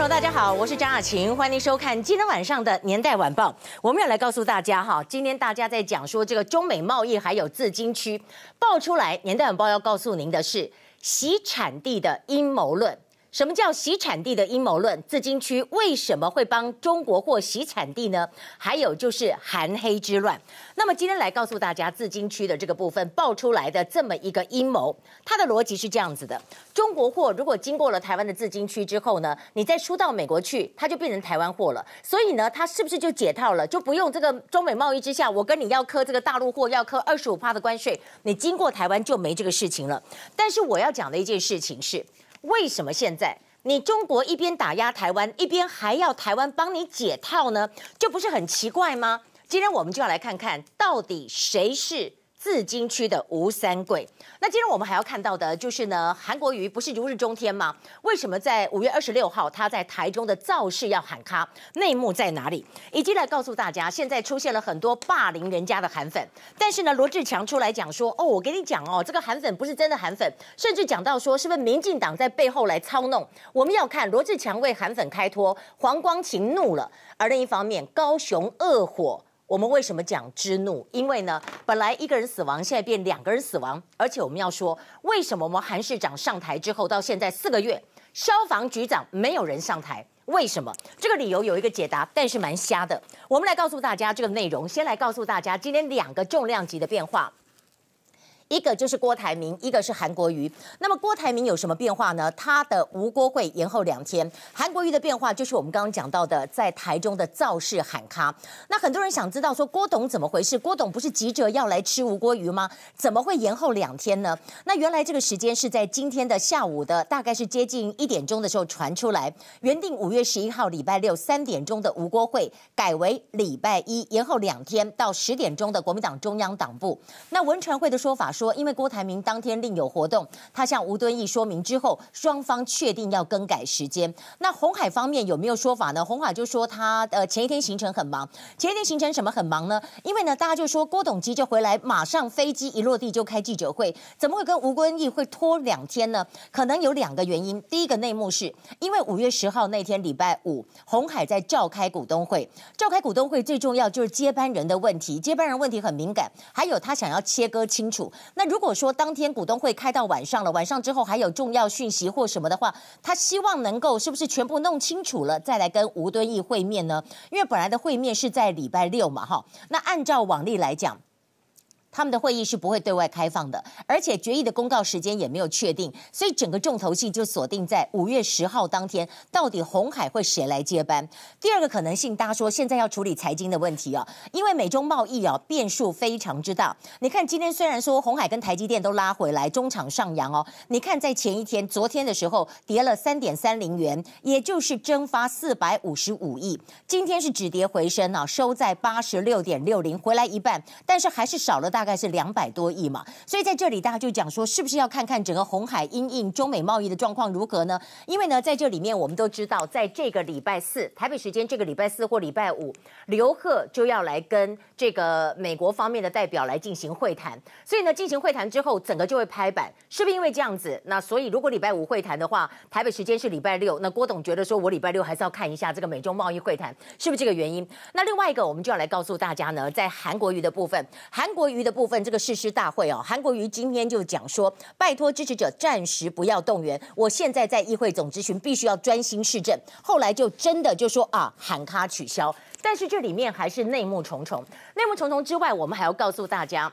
朋友，大家好，我是张雅琴，欢迎收看今天晚上的《年代晚报》。我们要来告诉大家哈，今天大家在讲说这个中美贸易还有自金区爆出来，《年代晚报》要告诉您的是洗产地的阴谋论。什么叫洗产地的阴谋论？自金区为什么会帮中国货洗产地呢？还有就是韩黑之乱。那么今天来告诉大家，自金区的这个部分爆出来的这么一个阴谋，它的逻辑是这样子的：中国货如果经过了台湾的自金区之后呢，你再输到美国去，它就变成台湾货了。所以呢，它是不是就解套了？就不用这个中美贸易之下，我跟你要磕这个大陆货要磕二十五趴的关税，你经过台湾就没这个事情了。但是我要讲的一件事情是。为什么现在你中国一边打压台湾，一边还要台湾帮你解套呢？这不是很奇怪吗？今天我们就要来看看到底谁是。自金区的吴三桂，那今天我们还要看到的就是呢，韩国瑜不是如日中天吗？为什么在五月二十六号他在台中的造势要喊卡？内幕在哪里？以及来告诉大家，现在出现了很多霸凌人家的韩粉，但是呢，罗志强出来讲说，哦，我跟你讲哦，这个韩粉不是真的韩粉，甚至讲到说，是不是民进党在背后来操弄？我们要看罗志强为韩粉开脱，黄光芹怒了，而另一方面，高雄恶火。我们为什么讲之怒？因为呢，本来一个人死亡，现在变两个人死亡，而且我们要说，为什么我们韩市长上台之后到现在四个月，消防局长没有人上台？为什么？这个理由有一个解答，但是蛮瞎的。我们来告诉大家这个内容，先来告诉大家今天两个重量级的变化。一个就是郭台铭，一个是韩国瑜。那么郭台铭有什么变化呢？他的吴郭会延后两天。韩国瑜的变化就是我们刚刚讲到的，在台中的造势喊卡。那很多人想知道说郭董怎么回事？郭董不是急着要来吃吴郭鱼吗？怎么会延后两天呢？那原来这个时间是在今天的下午的，大概是接近一点钟的时候传出来，原定五月十一号礼拜六三点钟的吴郭会改为礼拜一延后两天到十点钟的国民党中央党部。那文传会的说法。说，因为郭台铭当天另有活动，他向吴敦义说明之后，双方确定要更改时间。那红海方面有没有说法呢？红海就说他呃前一天行程很忙，前一天行程什么很忙呢？因为呢大家就说郭董急着回来，马上飞机一落地就开记者会，怎么会跟吴敦义会拖两天呢？可能有两个原因。第一个内幕是因为五月十号那天礼拜五，红海在召开股东会，召开股东会最重要就是接班人的问题，接班人问题很敏感，还有他想要切割清楚。那如果说当天股东会开到晚上了，晚上之后还有重要讯息或什么的话，他希望能够是不是全部弄清楚了再来跟吴敦义会面呢？因为本来的会面是在礼拜六嘛，哈。那按照往例来讲。他们的会议是不会对外开放的，而且决议的公告时间也没有确定，所以整个重头戏就锁定在五月十号当天，到底红海会谁来接班？第二个可能性，大家说现在要处理财经的问题啊，因为美中贸易啊变数非常之大。你看今天虽然说红海跟台积电都拉回来，中场上扬哦，你看在前一天昨天的时候跌了三点三零元，也就是蒸发四百五十五亿，今天是止跌回升啊，收在八十六点六零，回来一半，但是还是少了大。大概是两百多亿嘛，所以在这里大家就讲说，是不是要看看整个红海因应中美贸易的状况如何呢？因为呢，在这里面我们都知道，在这个礼拜四台北时间这个礼拜四或礼拜五，刘鹤就要来跟这个美国方面的代表来进行会谈，所以呢，进行会谈之后，整个就会拍板，是不是因为这样子？那所以如果礼拜五会谈的话，台北时间是礼拜六，那郭董觉得说我礼拜六还是要看一下这个美中贸易会谈，是不是这个原因？那另外一个，我们就要来告诉大家呢，在韩国瑜的部分，韩国瑜的。部分这个誓师大会哦，韩国瑜今天就讲说，拜托支持者暂时不要动员，我现在在议会总咨询，必须要专心市政。后来就真的就说啊，喊卡取消，但是这里面还是内幕重重。内幕重重之外，我们还要告诉大家。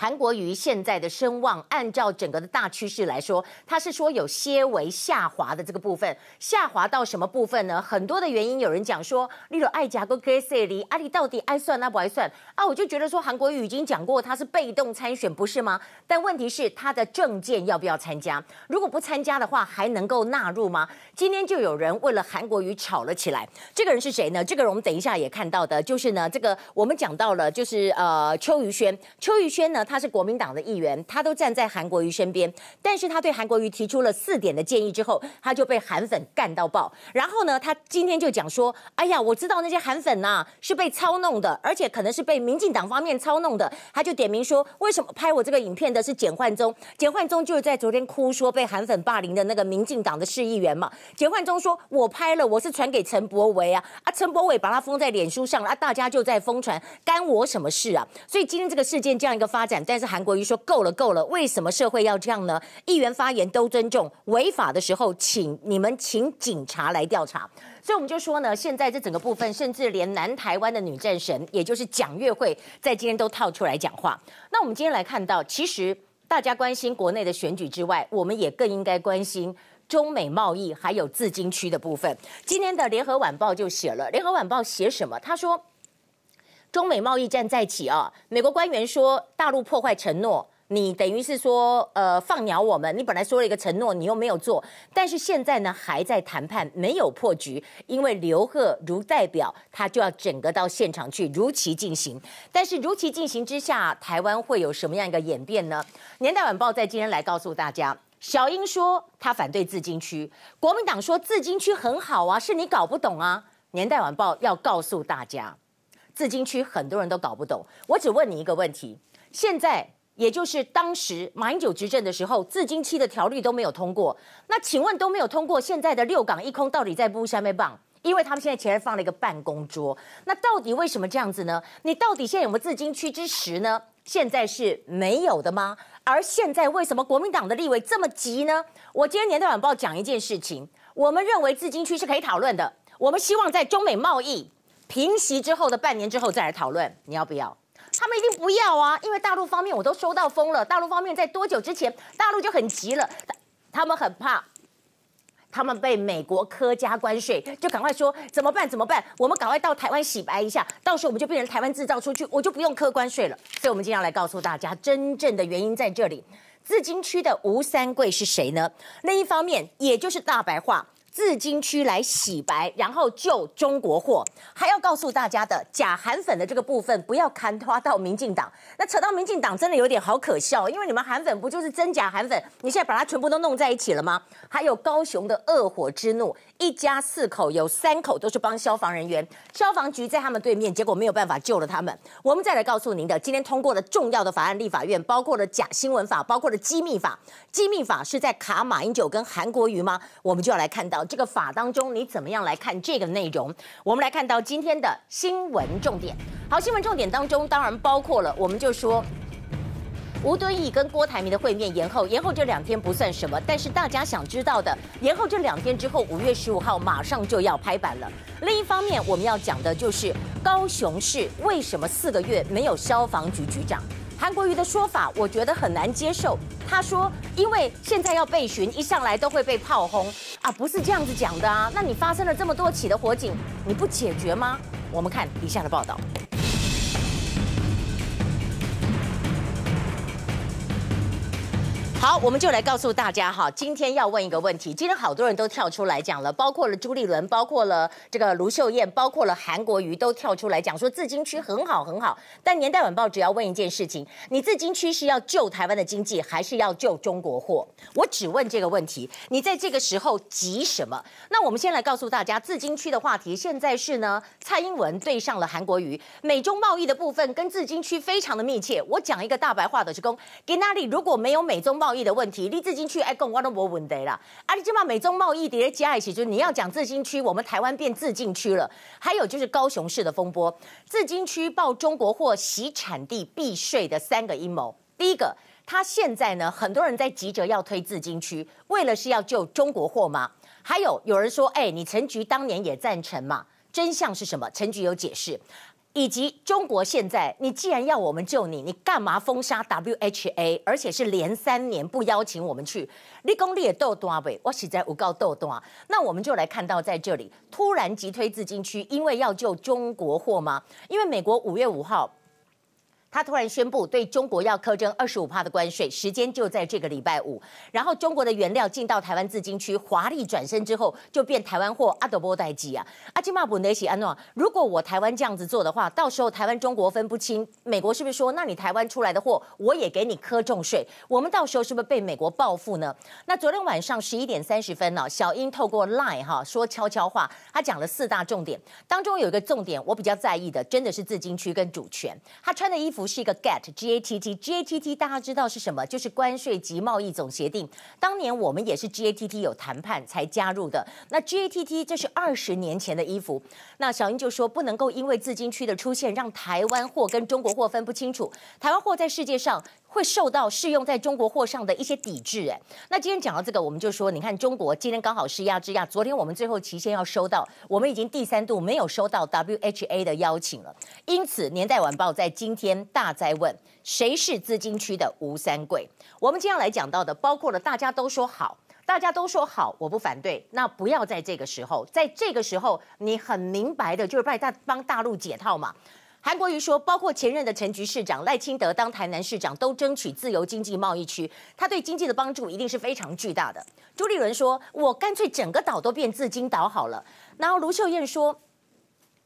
韩国瑜现在的声望，按照整个的大趋势来说，他是说有些微下滑的这个部分，下滑到什么部分呢？很多的原因，有人讲说，例如爱甲跟 K C 里，阿里到底爱算那不爱算啊？我就觉得说，韩国瑜已经讲过他是被动参选，不是吗？但问题是他的政见要不要参加？如果不参加的话，还能够纳入吗？今天就有人为了韩国瑜吵了起来。这个人是谁呢？这个人我们等一下也看到的，就是呢，这个我们讲到了，就是呃邱宇轩，邱宇轩呢。他是国民党的议员，他都站在韩国瑜身边，但是他对韩国瑜提出了四点的建议之后，他就被韩粉干到爆。然后呢，他今天就讲说：“哎呀，我知道那些韩粉呐、是被操弄的，而且可能是被民进党方面操弄的。”他就点名说：“为什么拍我这个影片的是简焕宗？简焕宗就是在昨天哭说被韩粉霸凌的那个民进党的市议员嘛。简焕宗说：我拍了，我是传给陈柏惟啊，啊，陈柏伟把他封在脸书上了，啊，大家就在疯传，干我什么事啊？所以今天这个事件这样一个发展，但是韩国瑜说够了够了，为什么社会要这样呢？议员发言都尊重，违法的时候请你们请警察来调查。所以我们就说呢，现在这整个部分，甚至连南台湾的女战神，也就是蒋月惠，在今天都套出来讲话。那我们今天来看到，其实大家关心国内的选举之外，我们也更应该关心中美贸易还有自金区的部分。今天的联合晚报就写了，联合晚报写什么？他说，中美贸易战再起啊，美国官员说大陆破坏承诺。你等于是说，呃，放鸟我们。你本来说了一个承诺，你又没有做，但是现在呢，还在谈判，没有破局。因为刘鹤如代表，他就要整个到现场去如期进行。但是如期进行之下，台湾会有什么样一个演变呢？年代晚报在今天来告诉大家，小英说他反对自金区，国民党说自金区很好啊，是你搞不懂啊。年代晚报要告诉大家，自金区很多人都搞不懂。我只问你一个问题，现在。也就是当时马英九执政的时候，自金区的条例都没有通过。那请问都没有通过，现在的六港一空到底在布下面棒？因为他们现在前面放了一个办公桌。那到底为什么这样子呢？你到底现在有没有自金区之实呢？现在是没有的吗？而现在为什么国民党的立委这么急呢？我今天年代晚报讲一件事情，我们认为自金区是可以讨论的。我们希望在中美贸易平息之后的半年之后再来讨论，你要不要？他们一定不要啊，因为大陆方面我都收到风了。大陆方面在多久之前，大陆就很急了，他们很怕，他们被美国苛加关税，就赶快说怎么办？怎么办？我们赶快到台湾洗白一下，到时候我们就变成台湾制造出去，我就不用课关税了。所以，我们今天要来告诉大家，真正的原因在这里。自金区的吴三桂是谁呢？另一方面，也就是大白话。自金区来洗白，然后救中国货，还要告诉大家的假韩粉的这个部分，不要看花到民进党。那扯到民进党，真的有点好可笑，因为你们韩粉不就是真假韩粉？你现在把它全部都弄在一起了吗？还有高雄的恶火之怒，一家四口有三口都是帮消防人员，消防局在他们对面，结果没有办法救了他们。我们再来告诉您的，今天通过了重要的法案，立法院包括了假新闻法，包括了机密法。机密法是在卡马英九跟韩国瑜吗？我们就要来看到。这个法当中，你怎么样来看这个内容？我们来看到今天的新闻重点。好，新闻重点当中当然包括了，我们就说吴敦义跟郭台铭的会面延后，延后这两天不算什么，但是大家想知道的，延后这两天之后，五月十五号马上就要拍板了。另一方面，我们要讲的就是高雄市为什么四个月没有消防局局长？韩国瑜的说法，我觉得很难接受。他说，因为现在要备询，一上来都会被炮轰啊，不是这样子讲的啊。那你发生了这么多起的火警，你不解决吗？我们看以下的报道。好，我们就来告诉大家哈，今天要问一个问题。今天好多人都跳出来讲了，包括了朱立伦，包括了这个卢秀燕，包括了韩国瑜，都跳出来讲说自金区很好很好。但年代晚报只要问一件事情：你自金区是要救台湾的经济，还是要救中国货？我只问这个问题。你在这个时候急什么？那我们先来告诉大家，自金区的话题现在是呢，蔡英文对上了韩国瑜，美中贸易的部分跟自金区非常的密切。我讲一个大白话的，是说，给那里如果没有美中贸，贸易的问题，你自金区爱讲我都没问题啦。啊，你起码美中贸易叠加一起，就是你要讲自金区，我们台湾变自禁区了。还有就是高雄市的风波，自金区报中国货、洗产地、避税的三个阴谋。第一个，他现在呢，很多人在急着要推自金区，为了是要救中国货吗？还有有人说，哎、欸，你陈菊当年也赞成嘛？真相是什么？陈菊有解释。以及中国现在，你既然要我们救你，你干嘛封杀 WHA，而且是连三年不邀请我们去？立功立也斗多呗，我实在无告斗多。那我们就来看到在这里突然急推自金区，因为要救中国货吗？因为美国五月五号他突然宣布对中国要苛征二十五趴的关税，时间就在这个礼拜五。然后中国的原料进到台湾自经区，华丽转身之后就变台湾货，阿德波代基啊，阿基玛布内西安诺。如果我台湾这样子做的话，到时候台湾中国分不清，美国是不是说，那你台湾出来的货我也给你苛重税？我们到时候是不是被美国报复呢？那昨天晚上十一点三十分呢，小英透过 Line 哈说悄悄话，他讲了四大重点，当中有一个重点我比较在意的，真的是自经区跟主权。他穿的衣服。不是一个 GATT G A T T G A T T，大家知道是什么？就是关税及贸易总协定。当年我们也是 G A T T 有谈判才加入的。那 G A T T 这是二十年前的衣服。那小英就说不能够因为自金区的出现，让台湾货跟中国货分不清楚。台湾货在世界上。会受到适用在中国货上的一些抵制，哎，那今天讲到这个，我们就说，你看中国今天刚好是压制压，昨天我们最后期限要收到，我们已经第三度没有收到 WHA 的邀请了，因此《年代晚报》在今天大哉问，谁是资金区的吴三桂？我们今天要来讲到的，包括了大家都说好，大家都说好，我不反对，那不要在这个时候，在这个时候，你很明白的就是帮大帮大陆解套嘛。韩国瑜说，包括前任的陈局市长赖清德当台南市长，都争取自由经济贸易区，他对经济的帮助一定是非常巨大的。朱立伦说，我干脆整个岛都变自经岛好了。然后卢秀燕说。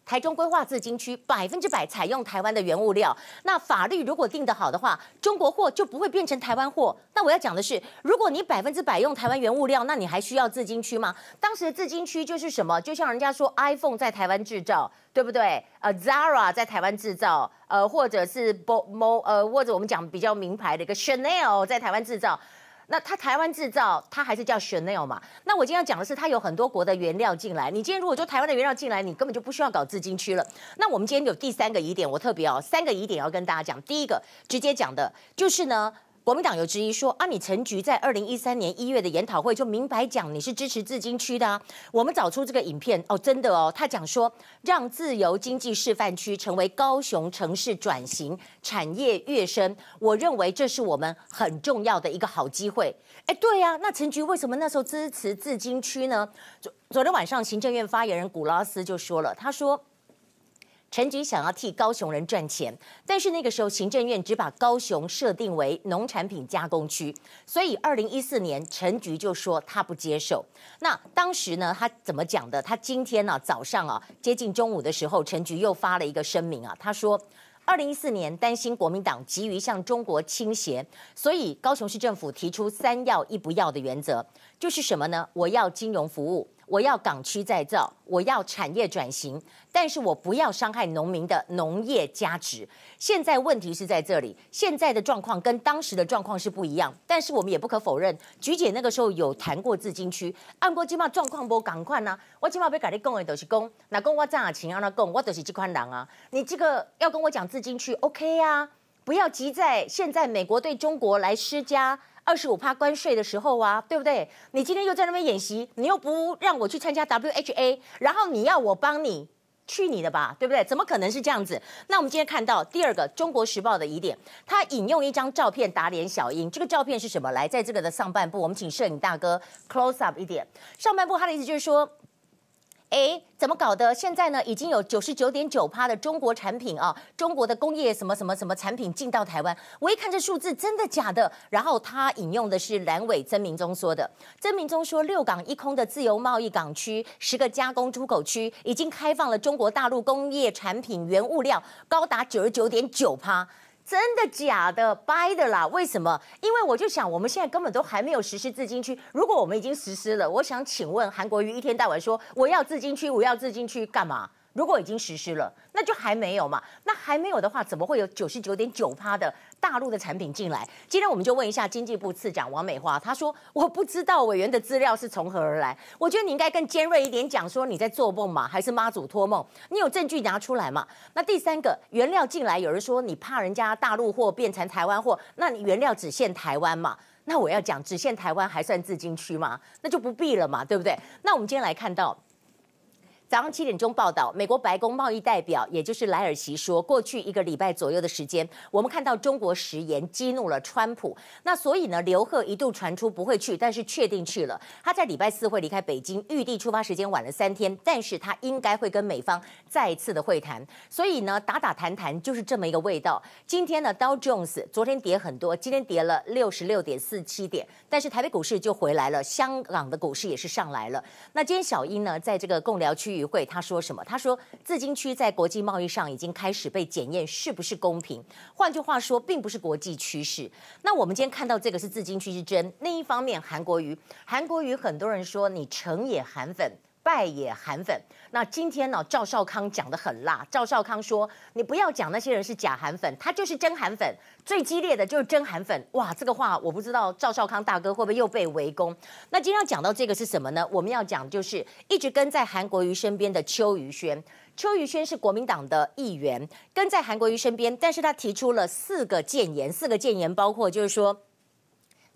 台中规划自经区，百分之百采用台湾的原物料。那法律如果定得好的话，中国货就不会变成台湾货。那我要讲的是，如果你百分之百用台湾原物料，那你还需要自经区吗？当时的自经区就是什么？就像人家说 iPhone 在台湾制造，对不对？呃，Zara 在台湾制造，呃，或者是 Mo 呃，或者我们讲比较名牌的一个 Chanel 在台湾制造。那它台湾制造，它还是叫 Chanel 嘛？那我今天要讲的是，它有很多国的原料进来。你今天如果说台湾的原料进来，你根本就不需要搞自经区了。那我们今天有第三个疑点，我特别哦，三个疑点要跟大家讲。第一个，直接讲的就是呢。国民党有质疑说啊，你陈局在二零一三年一月的研讨会就明白讲你是支持自经区的啊。我们找出这个影片哦，真的哦，他讲说让自由经济示范区成为高雄城市转型产业跃升，我认为这是我们很重要的一个好机会。哎，对呀，那陈局为什么那时候支持自经区呢？昨昨天晚上行政院发言人古拉斯就说了，他说。陈菊想要替高雄人赚钱，但是那个时候行政院只把高雄设定为农产品加工区，所以二零一四年陈菊就说他不接受。那当时呢，他怎么讲的？他今天呢、啊、早上啊接近中午的时候，陈菊又发了一个声明啊，他说二零一四年担心国民党急于向中国倾斜，所以高雄市政府提出三要一不要的原则，就是什么呢？我要金融服务。我要港区再造，我要产业转型，但是我不要伤害农民的农业价值。现在问题是在这里，现在的状况跟当时的状况是不一样，但是我们也不可否认，菊姐那个时候有谈过自金区，按过起码状况不赶快呢，我起码被改你讲的都是讲，那讲我赚钱让他讲，我都是这款人啊，你这个要跟我讲自金区，OK 呀、啊，不要急在现在美国对中国来施加。二十五趴关税的时候啊，对不对？你今天又在那边演习，你又不让我去参加 WHA，然后你要我帮你，去你的吧，对不对？怎么可能是这样子？那我们今天看到第二个《中国时报》的疑点，他引用一张照片打脸小英。这个照片是什么？来，在这个的上半部，我们请摄影大哥 close up 一点。上半部他的意思就是说。哎，怎么搞的？现在呢，已经有九十九点九趴的中国产品啊，中国的工业什么什么什么产品进到台湾。我一看这数字，真的假的？然后他引用的是蓝委曾明忠说的，曾明忠说，六港一空的自由贸易港区，十个加工出口区，已经开放了中国大陆工业产品原物料高达九十九点九趴。真的假的？掰的啦？为什么？因为我就想，我们现在根本都还没有实施自金区。如果我们已经实施了，我想请问韩国瑜一天到晚说我要自金区，我要自金区干嘛？如果已经实施了，那就还没有嘛？那还没有的话，怎么会有九十九点九趴的大陆的产品进来？今天我们就问一下经济部次长王美花，她说我不知道委员的资料是从何而来。我觉得你应该更尖锐一点讲，说你在做梦嘛，还是妈祖托梦？你有证据拿出来嘛？那第三个原料进来，有人说你怕人家大陆货变成台湾货，那你原料只限台湾嘛？那我要讲只限台湾还算自经区吗？那就不必了嘛，对不对？那我们今天来看到。早上七点钟报道，美国白宫贸易代表，也就是莱尔奇说，过去一个礼拜左右的时间，我们看到中国食言激怒了川普。那所以呢，刘鹤一度传出不会去，但是确定去了。他在礼拜四会离开北京，预定出发时间晚了三天，但是他应该会跟美方再次的会谈。所以呢，打打谈谈就是这么一个味道。今天呢，Dow Jones 昨天跌很多，今天跌了六十六点四七点，但是台北股市就回来了，香港的股市也是上来了。那今天小英呢，在这个共聊区域。会他说什么？他说，自金区在国际贸易上已经开始被检验是不是公平。换句话说，并不是国际趋势。那我们今天看到这个是自金区之争。另一方面，韩国瑜，韩国瑜很多人说你成也韩粉。败也韩粉。那今天呢？赵少康讲得很辣。赵少康说：“你不要讲那些人是假韩粉，他就是真韩粉。最激烈的就是真韩粉。”哇，这个话我不知道赵少康大哥会不会又被围攻。那今天要讲到这个是什么呢？我们要讲就是一直跟在韩国瑜身边的邱于轩。邱于轩是国民党的议员，跟在韩国瑜身边，但是他提出了四个建言。四个建言包括就是说。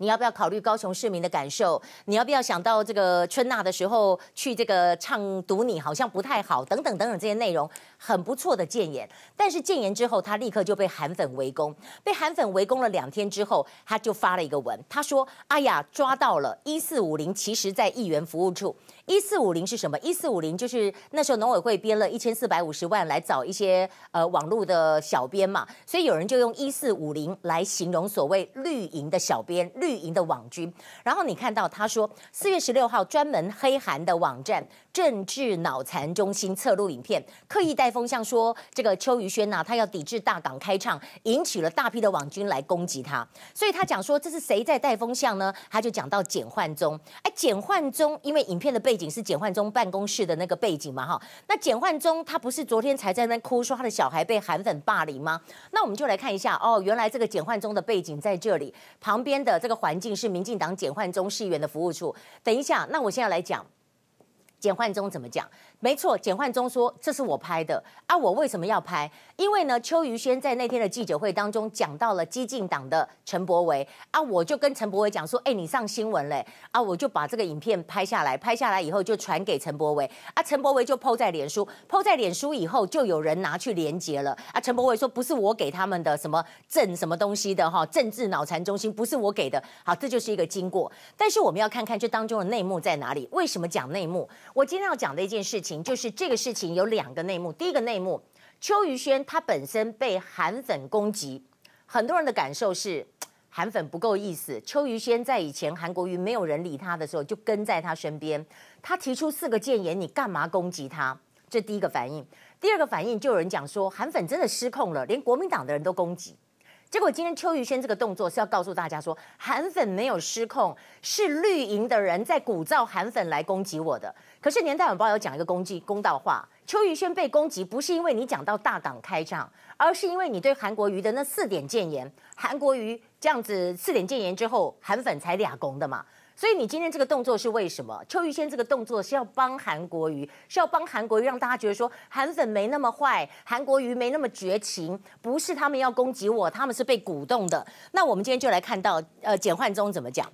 你要不要考虑高雄市民的感受？你要不要想到这个春娜的时候去这个唱《读你》好像不太好，等等等等这些内容很不错的建言。但是建言之后，他立刻就被韩粉围攻，被韩粉围攻了两天之后，他就发了一个文，他说：“哎呀，抓到了一四五零，其实在议员服务处。一四五零是什么？一四五零就是那时候农委会编了一千四百五十万来找一些呃网络的小编嘛，所以有人就用一四五零来形容所谓绿营的小编绿。”绿营的网军，然后你看到他说，四月十六号专门黑韩的网站政治脑残中心侧录影片，刻意带风向说这个邱于轩呐、啊，他要抵制大港开唱，引起了大批的网军来攻击他。所以他讲说这是谁在带风向呢？他就讲到简焕宗。哎，简焕宗，因为影片的背景是简焕宗办公室的那个背景嘛，哈。那简焕宗他不是昨天才在那哭说他的小孩被韩粉霸凌吗？那我们就来看一下哦，原来这个简焕宗的背景在这里，旁边的这个环境是民进党简焕宗市议员的服务处。等一下，那我现在来讲。简焕宗怎么讲？没错，简焕宗说这是我拍的啊！我为什么要拍？因为呢，邱于轩在那天的记者会当中讲到了激进党的陈柏维啊，我就跟陈柏维讲说，哎，你上新闻嘞啊！我就把这个影片拍下来，拍下来以后就传给陈柏维啊，陈柏维就 PO 在脸书，PO 在脸书以后就有人拿去连接了啊！陈柏维说不是我给他们的什么政什么东西的哈，政治脑残中心不是我给的，好，这就是一个经过。但是我们要看看这当中的内幕在哪里？为什么讲内幕？我今天要讲的一件事情，就是这个事情有两个内幕。第一个内幕，邱于轩他本身被韩粉攻击，很多人的感受是韩粉不够意思。邱于轩在以前韩国瑜没有人理他的时候，就跟在他身边。他提出四个建言，你干嘛攻击他？这第一个反应。第二个反应，就有人讲说，韩粉真的失控了，连国民党的人都攻击。结果今天邱于轩这个动作是要告诉大家说，韩粉没有失控，是绿营的人在鼓噪韩粉来攻击我的。可是年代晚报有讲一个公击公道话，邱于轩被攻击不是因为你讲到大港开仗，而是因为你对韩国瑜的那四点建言，韩国瑜这样子四点建言之后，韩粉才俩攻的嘛。所以你今天这个动作是为什么？邱玉仙这个动作是要帮韩国瑜，是要帮韩国瑜，让大家觉得说韩粉没那么坏，韩国瑜没那么绝情，不是他们要攻击我，他们是被鼓动的。那我们今天就来看到，呃，简焕忠怎么讲。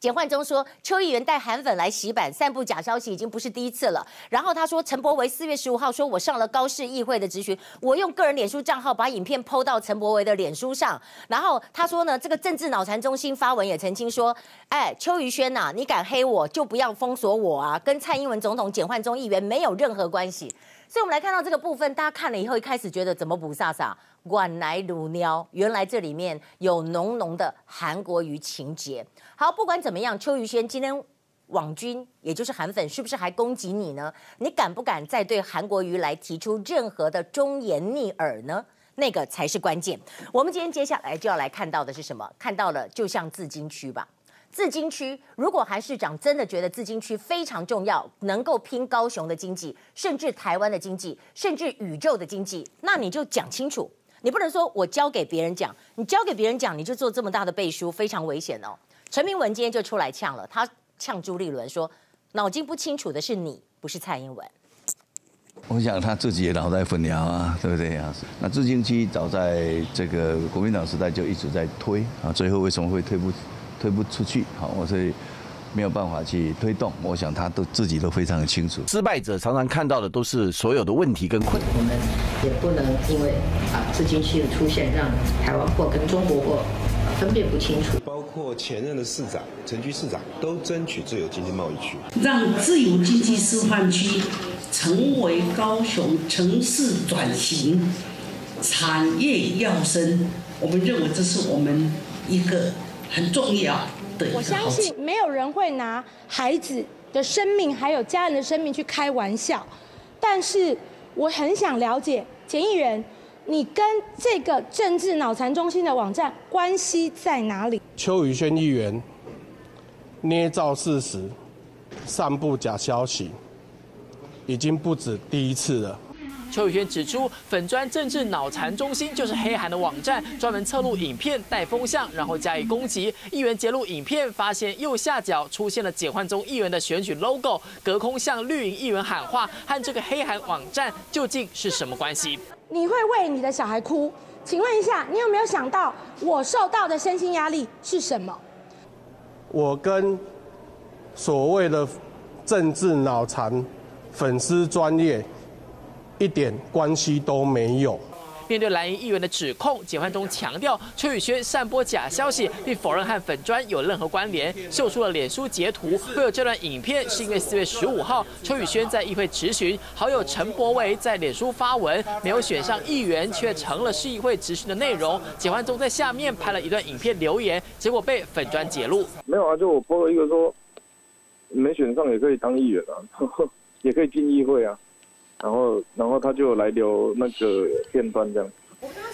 简焕宗说：“邱议员带韩粉来洗版、散布假消息，已经不是第一次了。”然后他说：“陈柏维四月十五号说我上了高市议会的质询，我用个人脸书账号把影片 PO 到陈柏维的脸书上。然后他说呢，这个政治脑残中心发文也澄清说：‘哎，邱于轩呐，你敢黑我就不要封锁我啊，跟蔡英文总统、简焕宗议员没有任何关系。’所以，我们来看到这个部分，大家看了以后，一开始觉得怎么不飒飒？”原来如鸟，原来这里面有浓浓的韩国瑜情节。好，不管怎么样，邱于轩今天网军，也就是韩粉，是不是还攻击你呢？你敢不敢再对韩国瑜来提出任何的忠言逆耳呢？那个才是关键。我们今天接下来就要来看到的是什么？看到了，就像自金区吧。自金区，如果韩市长真的觉得自金区非常重要，能够拼高雄的经济，甚至台湾的经济，甚至宇宙的经济，那你就讲清楚。你不能说我交给别人讲，你交给别人讲，你就做这么大的背书，非常危险哦。陈明文今天就出来呛了，他呛朱立伦说，脑筋不清楚的是你，不是蔡英文。我想他自己也脑袋粉条啊，对不对啊？那自金区早在这个国民党时代就一直在推啊，最后为什么会推不推不出去？好，我所以没有办法去推动。我想他都自己都非常的清楚。失败者常常看到的都是所有的问题跟困难。我们也不能因为啊资金区的出现，让台湾货跟中国货分辨不清楚。包括前任的市长、陈局市长都争取自由经济贸易区，让自由经济示范区成为高雄城市转型产业要升。我们认为这是我们一个很重要的。我相信没有人会拿孩子的生命还有家人的生命去开玩笑，但是我很想了解检议员，你跟这个政治脑残中心的网站关系在哪里？邱宇轩议员捏造事实、散布假消息，已经不止第一次了。邱宇轩指出，粉专政治脑残中心就是黑韩的网站，专门测录影片带风向，然后加以攻击。议员截录影片，发现右下角出现了解焕中议员的选举 logo，隔空向绿营议员喊话，和这个黑韩网站究竟是什么关系？你会为你的小孩哭？请问一下，你有没有想到我受到的身心压力是什么？我跟所谓的政治脑残粉丝专业。一点关系都没有。面对蓝营议员的指控，简焕中强调邱宇轩散播假消息，并否认和粉砖有任何关联。秀出了脸书截图，会有这段影片，是因为四月十五号邱宇轩在议会质询，好友陈柏维在脸书发文，没有选上议员，却成了市议会质询的内容。简焕中在下面拍了一段影片留言，结果被粉砖截录。没有啊，就我播了一个说，没选上也可以当议员啊，呵 呵也可以进议会啊。然后，然后他就来留那个片段这样。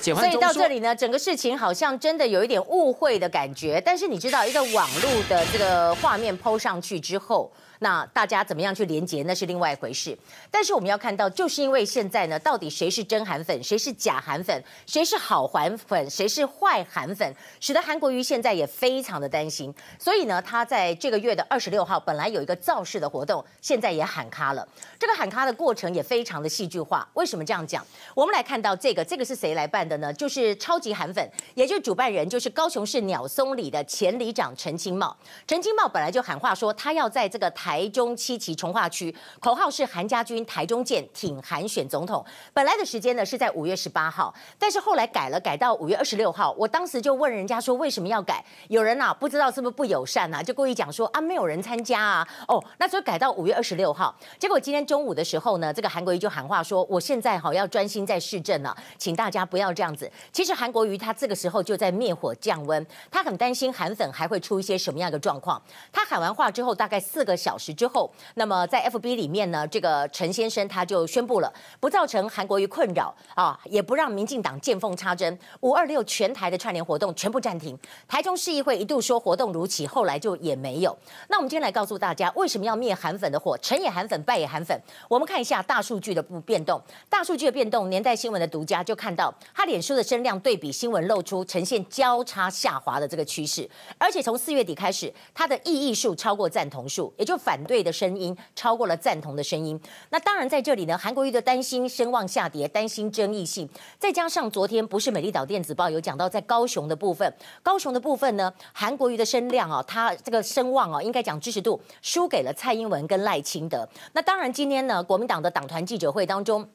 所以到这里呢，整个事情好像真的有一点误会的感觉。但是你知道，一个网络的这个画面 PO 上去之后。那大家怎么样去连接，那是另外一回事。但是我们要看到，就是因为现在呢，到底谁是真韩粉，谁是假韩粉，谁是好韩粉，谁是坏韩粉，使得韩国瑜现在也非常的担心。所以呢，他在这个月的二十六号本来有一个造势的活动，现在也喊卡了。这个喊卡的过程也非常的戏剧化。为什么这样讲？我们来看到这个，这个是谁来办的呢？就是超级韩粉，也就是主办人就是高雄市鸟松里的前里长陈清茂。陈清茂本来就喊话说，他要在这个。台台中七期重划区，口号是韩家军台中见，挺韩选总统。本来的时间呢是在五月十八号，但是后来改了，改到五月二十六号。我当时就问人家说，为什么要改？有人啊不知道是不是不友善啊，就故意讲说啊没有人参加啊。哦，那所以改到五月二十六号。结果今天中午的时候呢，这个韩国瑜就喊话说，我现在好要专心在市政了，请大家不要这样子。其实韩国瑜他这个时候就在灭火降温，他很担心韩粉还会出一些什么样的状况。他喊完话之后，大概四个小时之后，那么在 FB 里面呢，这个陈先生他就宣布了，不造成韩国瑜困扰啊，也不让民进党见缝插针。五二六全台的串联活动全部暂停。台中市议会一度说活动如期，后来就也没有。那我们今天来告诉大家，为什么要灭韩粉的火？成也韩粉，败也韩粉。我们看一下大数据的不变动，大数据的变动，年代新闻的独家就看到，他脸书的声量对比新闻露出呈现交叉下滑的这个趋势，而且从四月底开始，他的异议数超过赞同数，也就反对的声音超过了赞同的声音。那当然在这里呢，韩国瑜的担心声望下跌，担心争议性，再加上昨天不是美丽岛电子报有讲到在高雄的部分，高雄的部分呢，韩国瑜的声量啊，他这个声望啊，应该讲支持度输给了蔡英文跟赖清德。那当然今天呢，国民党的党团记者会当中。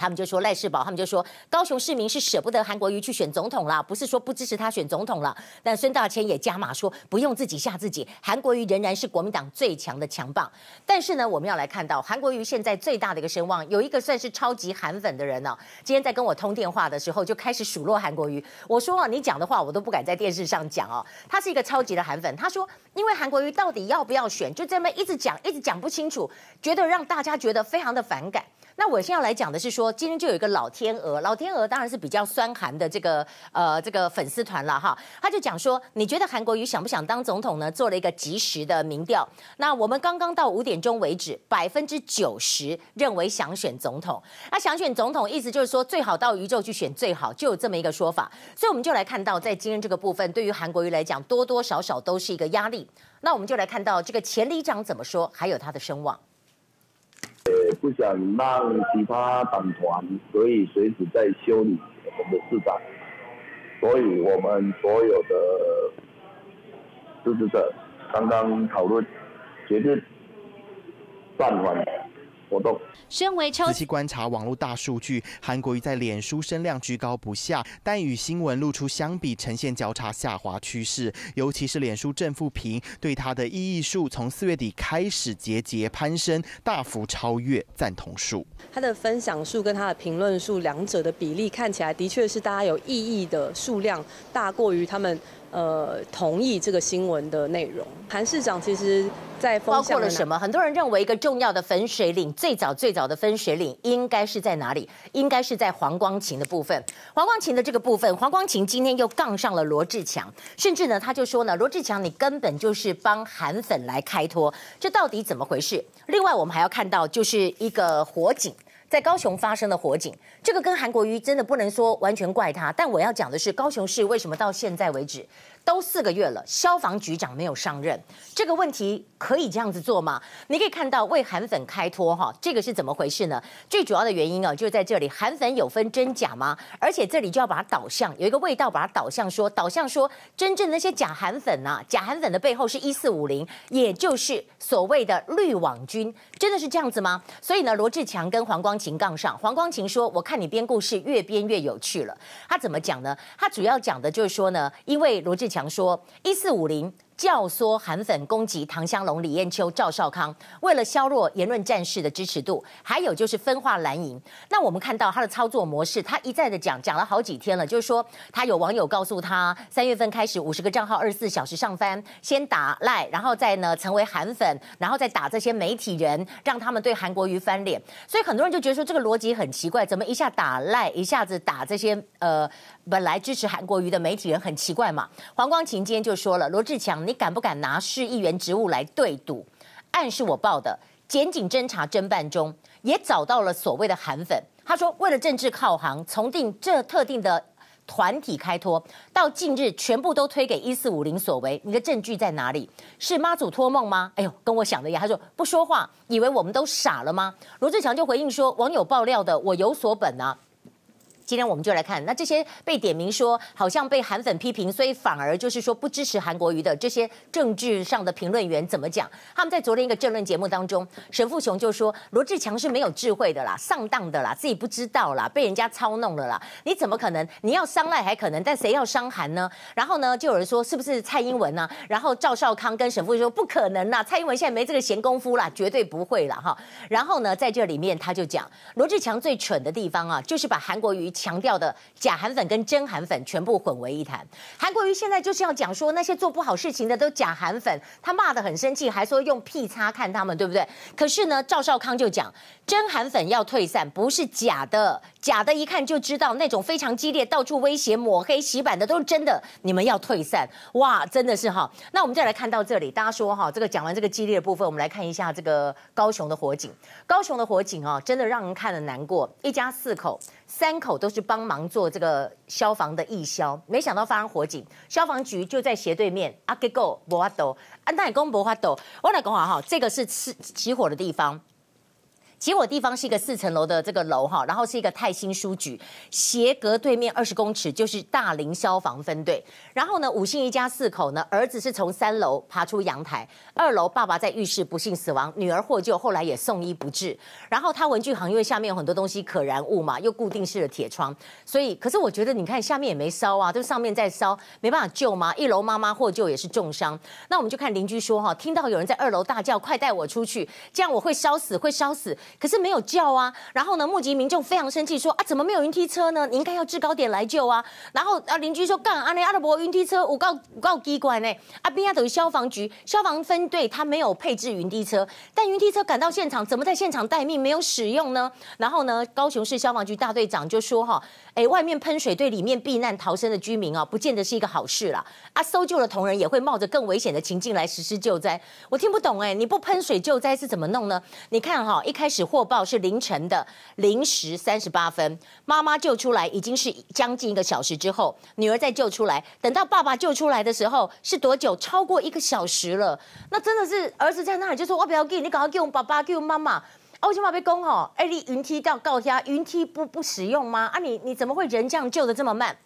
他们就说赖世宝，他们就说高雄市民是舍不得韩国瑜去选总统啦，不是说不支持他选总统了。但孙大千也加码说，不用自己吓自己，韩国瑜仍然是国民党最强的强棒。但是呢，我们要来看到韩国瑜现在最大的一个声望，有一个算是超级韩粉的人呢、今天在跟我通电话的时候就开始数落韩国瑜。我说，你讲的话我都不敢在电视上讲哦。他是一个超级的韩粉，他说，因为韩国瑜到底要不要选，就这么一直讲，一直讲不清楚，觉得让大家觉得非常的反感。那我现在要来讲的是说，今天就有一个老天鹅，老天鹅当然是比较酸寒的这个呃这个粉丝团了哈，他就讲说，你觉得韩国瑜想不想当总统呢？做了一个即时的民调，那我们刚刚到五点钟为止，百分之九十认为想选总统，那想选总统意思就是说最好到宇宙去选最好，就有这么一个说法，所以我们就来看到在今天这个部分，对于韩国瑜来讲，多多少少都是一个压力。那我们就来看到这个前里长怎么说，还有他的声望。也不想让其他党团，可以随时在修理我们的市长，所以我们所有的支持者刚刚讨论，决定暂缓。活动。身为超仔细观察网络大数据，韩国瑜在脸书声量居高不下，但与新闻露出相比，呈现交叉下滑趋势。尤其是脸书正负评对他的意义数，从四月底开始节节攀升，大幅超越赞同数。他的分享数跟他的评论数两者的比例看起来，的确是大家有异议的数量大过于他们。呃，同意这个新闻的内容。韩市长其实，在包括了什么？很多人认为一个重要的分水岭，最早最早的分水岭应该是在哪里？应该是在黄光琴的部分。黄光琴的这个部分，黄光琴今天又杠上了罗志强，甚至呢，他就说呢，罗志强你根本就是帮韩粉来开脱，这到底怎么回事？另外，我们还要看到就是一个火警。在高雄发生的火警，这个跟韩国瑜真的不能说完全怪他，但我要讲的是，高雄市为什么到现在为止都四个月了，消防局长没有上任，这个问题可以这样子做吗？你可以看到为韩粉开脱哈，这个是怎么回事呢？最主要的原因啊，就是在这里，韩粉有分真假吗？而且这里就要把它导向有一个味道，把它导向说，导向说，真正那些假韩粉啊，假韩粉的背后是一四五零，也就是所谓的绿网军，真的是这样子吗？所以呢，罗志强跟黄光芹杠上，黄光芹说，我看你编故事越编越有趣了。他怎么讲呢？他主要讲的就是说呢，因为罗志强说一四五零。教唆韩粉攻击唐湘龙、李艳秋、赵少康，为了削弱言论战士的支持度，还有就是分化蓝营。那我们看到他的操作模式，他一再的讲，讲了好几天了，就是说他有网友告诉他，三月份开始五十个账号二十四小时上翻，先打赖，然后再呢成为韩粉，然后再打这些媒体人，让他们对韩国瑜翻脸。所以很多人就觉得说这个逻辑很奇怪，怎么一下打赖，一下子打这些呃本来支持韩国瑜的媒体人，很奇怪嘛。黄光芹今天就说了，罗志强。你敢不敢拿市议员职务来对赌？案是我报的，检警侦查侦办中，也找到了所谓的韩粉。他说，为了政治靠行，从定这特定的团体开脱，到近日全部都推给一四五零所为。你的证据在哪里？是妈祖托梦吗？哎呦，跟我想的一样。他说不说话，以为我们都傻了吗？罗志强就回应说，网友爆料的，我有所本啊。今天我们就来看，那这些被点名说好像被韩粉批评，所以反而就是说不支持韩国瑜的这些政治上的评论员怎么讲？他们在昨天一个政论节目当中，沈富雄就说罗志强是没有智慧的啦，上当的啦，自己不知道啦，被人家操弄了啦。你怎么可能？你要伤赖还可能，但谁要伤韩呢？然后呢，就有人说是不是蔡英文呢、然后赵少康跟沈富雄说不可能啦，蔡英文现在没这个闲工夫啦，绝对不会啦哈。然后呢，在这里面他就讲罗志强最蠢的地方啊，就是把韩国瑜。强调的假韩粉跟真韩粉全部混为一谈。韩国瑜现在就是要讲说那些做不好事情的都假韩粉，他骂得很生气，还说用屁叉看他们，对不对？可是呢，赵少康就讲真韩粉要退散，不是假的，假的一看就知道那种非常激烈、到处威胁、抹黑、洗版的都是真的，你们要退散。哇，真的是哈。那我们再来看到这里，大家说哈，这个讲完这个激烈的部分，我们来看一下这个高雄的火警。高雄的火警啊，真的让人看了难过，一家四口。三口都是帮忙做这个消防的义消，没想到发生火警，消防局就在斜对面。阿给够无法度，啊，那也讲无法斗。我来讲话哈，这个是起起火的地方。结果地方是一个四层楼的这个楼哈，然后是一个泰兴书局，斜隔对面二十公尺就是大林消防分队。然后呢，五姓一家四口呢，儿子是从三楼爬出阳台，二楼爸爸在浴室不幸死亡，女儿获救，后来也送医不治。然后他文具行因为下面有很多东西可燃物嘛，又固定式的铁窗，所以可是我觉得你看下面也没烧啊，就上面在烧，没办法救吗？一楼妈妈获救也是重伤。那我们就看邻居说哈，听到有人在二楼大叫，快带我出去，这样我会烧死，会烧死。可是没有叫啊，然后呢，目击民众非常生气，说啊，怎么没有云梯车呢？你应该要制高点来救啊。然后啊，邻居说干啊，那阿德伯云梯车我告我告机关呢？啊，边亚等于消防局消防分队，他没有配置云梯车，但云梯车赶到现场，怎么在现场待命没有使用呢？然后呢，高雄市消防局大队长就说哈，哎，外面喷水对里面避难逃生的居民啊，不见得是一个好事啦。啊，搜救的同仁也会冒着更危险的情境来实施救灾。我听不懂哎，你不喷水救灾是怎么弄呢？你看哈，一开始获报。是凌晨的零时三十八分，妈妈救出来已经是将近一个小时之后，女儿再救出来，等到爸爸救出来的时候是多久？超过一个小时了。那真的是儿子在那里就说：“我不要给你，赶快给我爸爸，给我妈妈。”啊，为什么被攻吼？哎，你云梯到告家，云梯不不使用吗？啊你，你怎么会人这样救的这么慢？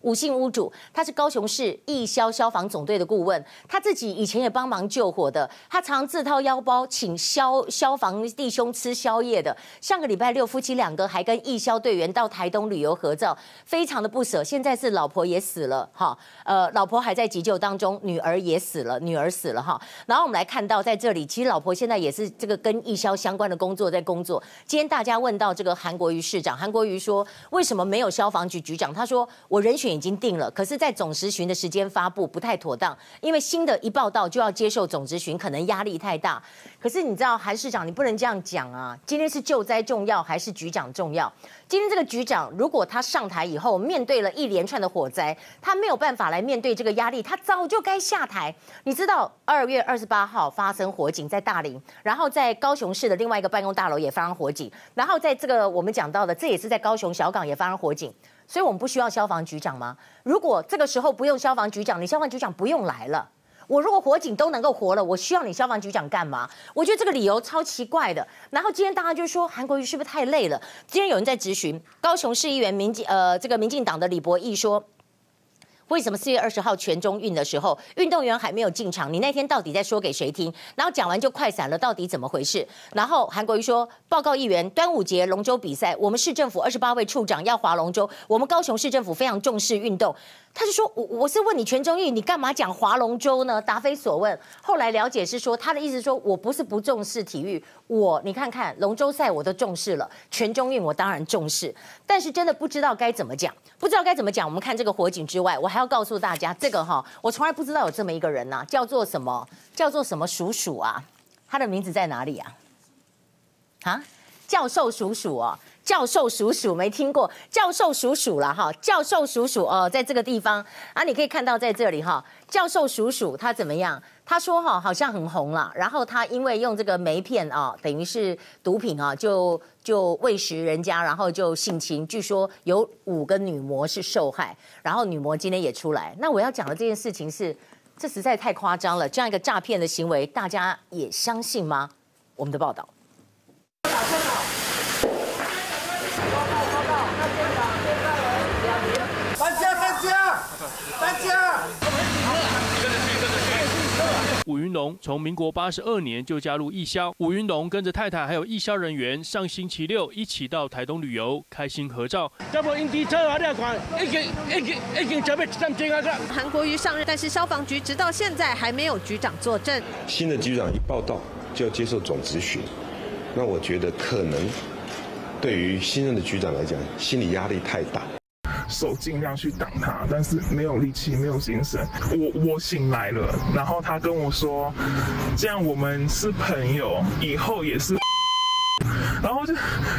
吴姓屋主，他是高雄市义消消防总队的顾问，他自己以前也帮忙救火的，他常自掏腰包请消消防弟兄吃宵夜的。上个礼拜六，夫妻两个还跟义消队员到台东旅游合照，非常的不舍。现在是老婆也死了，哈，呃，老婆还在急救当中，女儿也死了，女儿死了，哈。然后我们来看到在这里，其实老婆现在也是这个跟义消相关的工作在工作。今天大家问到这个韩国瑜市长，韩国瑜说为什么没有消防局局长？他说我人选。已经定了，可是，在总质询的时间发布不太妥当，因为新的一报道就要接受总质询，可能压力太大。可是你知道，韩市长，你不能这样讲啊！今天是救灾重要还是局长重要？今天这个局长，如果他上台以后面对了一连串的火灾，他没有办法来面对这个压力，他早就该下台。你知道，二月二十八号发生火警在大林，然后在高雄市的另外一个办公大楼也发生火警，然后在这个我们讲到的，这也是在高雄小港也发生火警。所以我们不需要消防局长吗？如果这个时候不用消防局长，你消防局长不用来了。我如果火警都能够活了，我需要你消防局长干嘛？我觉得这个理由超奇怪的。然后今天大家就说韩国瑜是不是太累了？今天有人在质询高雄市议员民进呃这个民进党的李博义说。为什么四月二十号全中运的时候，运动员还没有进场？你那天到底在说给谁听？然后讲完就快散了，到底怎么回事？然后韩国瑜说，报告议员，端午节龙舟比赛，我们市政府二十八位处长要划龙舟，我们高雄市政府非常重视运动。他就说，我我是问你全中运，你干嘛讲划龙舟呢？答非所问。后来了解是说，他的意思说我不是不重视体育，我你看看龙舟赛我都重视了，全中运我当然重视，但是真的不知道该怎么讲，不知道该怎么讲。我们看这个火警之外，我还要告诉大家，这个哈，我从来不知道有这么一个人呐、叫做什么？叫做什么叔叔啊？他的名字在哪里啊？啊，教授叔叔哦。教授叔叔没听过，教授叔叔了哈，教授叔叔哦，在这个地方啊，你可以看到在这里哈，教授叔叔他怎么样？他说哈，好像很红了，然后他因为用这个梅片啊，等于是毒品啊，就就喂食人家，然后就性侵，据说有五个女模是受害，然后女模今天也出来。那我要讲的这件事情是，这实在太夸张了，这样一个诈骗的行为，大家也相信吗？我们的报道。伍云龙从民国八十二年就加入义消。伍云龙跟着太太还有义消人员上星期六一起到台东旅游，开心合照。韩国瑜上任，但是消防局直到现在还没有局长坐镇。新的局长一报道就要接受总质询，那我觉得可能对于新任的局长来讲，心理压力太大。手尽量去挡他，但是没有力气，没有精神。我我醒来了，然后他跟我说，这样我们是朋友，以后也是。然后就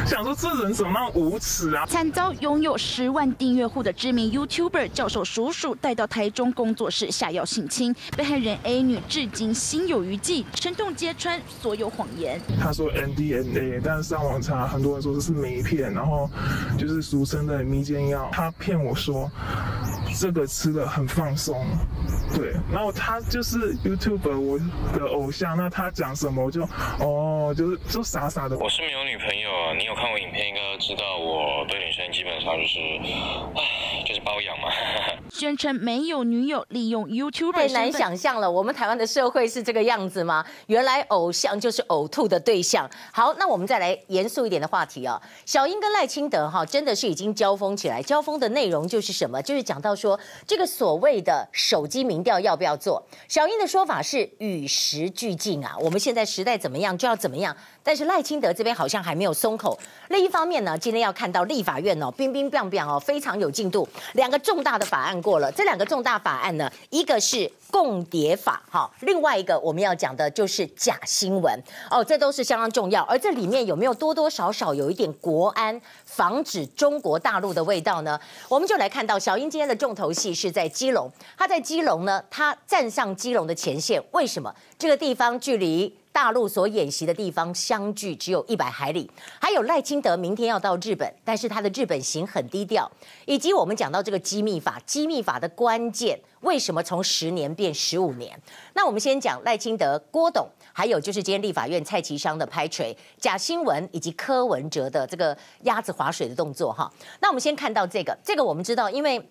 想说，这人怎么那么无耻啊！惨遭拥有十万订阅户的知名 YouTuber 教授叔叔带到台中工作室下药性侵，被害人 A 女至今心有余悸，沉痛揭穿所有谎言。他说 NDNA，但是上网查，很多人说这是梅片，然后就是俗称的迷奸药。他骗我说这个吃了很放松，对。然后他就是 YouTube 我的偶像，那他讲什么我就哦，就是就傻傻的。我是没有女。朋友啊，你有看过影片，应该知道我对女生基本上就是，唉，就是包养嘛。宣称没有女友，利用 YouTube 太难想象了。我们台湾的社会是这个样子吗？原来偶像就是呕吐的对象。好，那我们再来严肃一点的话题啊。小英跟赖清德哈，真的是已经交锋起来。交锋的内容就是什么？就是讲到说这个所谓的手机民调要不要做？小英的说法是与时俱进啊，我们现在时代怎么样就要怎么样。但是赖清德这边好像还没有松口。另一方面呢，今天要看到立法院哦，冰冰冰冰哦，非常有进度，两个重大的法案过了。这两个重大法案呢，一个是共谍法哈，另外一个我们要讲的就是假新闻哦，这都是相当重要。而这里面有没有多多少少有一点国安防止中国大陆的味道呢？我们就来看到小英今天的重头戏是在基隆，他在基隆呢，他站上基隆的前线，为什么？这个地方距离。大陆所演习的地方相距只有一百海里，还有赖清德明天要到日本，但是他的日本行很低调，以及我们讲到这个机密法，机密法的关键为什么从十年变十五年？那我们先讲赖清德、郭董，还有就是今天立法院蔡其昌的拍锤假新闻，以及柯文哲的这个鸭子划水的动作哈。那我们先看到这个，这个我们知道，因为。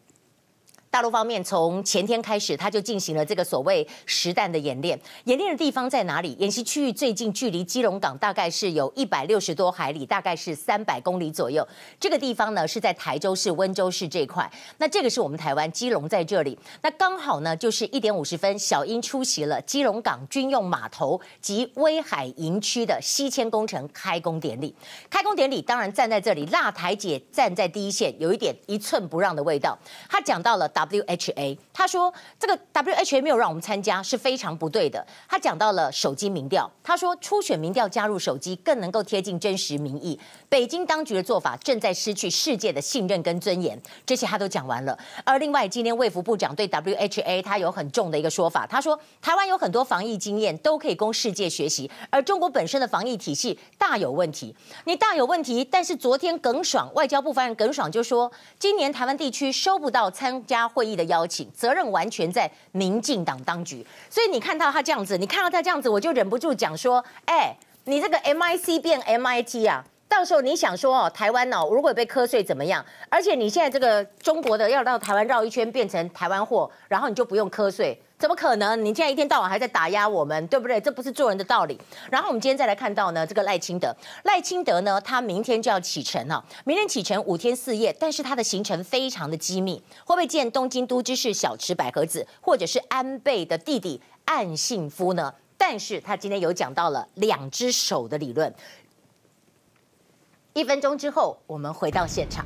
大陆方面从前天开始，他就进行了这个所谓实弹的演练。演练的地方在哪里？演习区域最近距离基隆港大概是有一百六十多海里，大概是三百公里左右。这个地方呢是在台州市、温州市这块。那这个是我们台湾基隆在这里。那刚好呢就是一点五十分，小英出席了基隆港军用码头及威海营区的西迁工程开工典礼。开工典礼当然站在这里，辣台姐站在第一线，有一点一寸不让的味道。他讲到了 WHA，他说这个 WHA 没有让我们参加是非常不对的。他讲到了手机民调，他说初选民调加入手机更能够贴近真实民意。北京当局的做法正在失去世界的信任跟尊严，这些他都讲完了。而另外今天卫福部长对 WHA 他有很重的一个说法，他说台湾有很多防疫经验都可以供世界学习，而中国本身的防疫体系大有问题。你大有问题，但是昨天耿爽外交部发言人耿爽就说，今年台湾地区收不到参加会议的邀请，责任完全在民进党当局。所以你看到他这样子，你看到他这样子，我就忍不住讲说，哎，你这个 MIC 变 MIT 啊，到时候你想说哦，台湾哦，如果被瞌睡怎么样？而且你现在这个中国的要到台湾绕一圈变成台湾货，然后你就不用瞌睡。怎么可能？你现在一天到晚还在打压我们，对不对？这不是做人的道理。然后我们今天再来看到呢，这个赖清德，赖清德呢，他明天就要启程了，明天启程五天四夜，但是他的行程非常的机密，会不会见东京都知事小池百合子，或者是安倍的弟弟岸信夫呢？但是他今天有讲到了两只手的理论。一分钟之后，我们回到现场。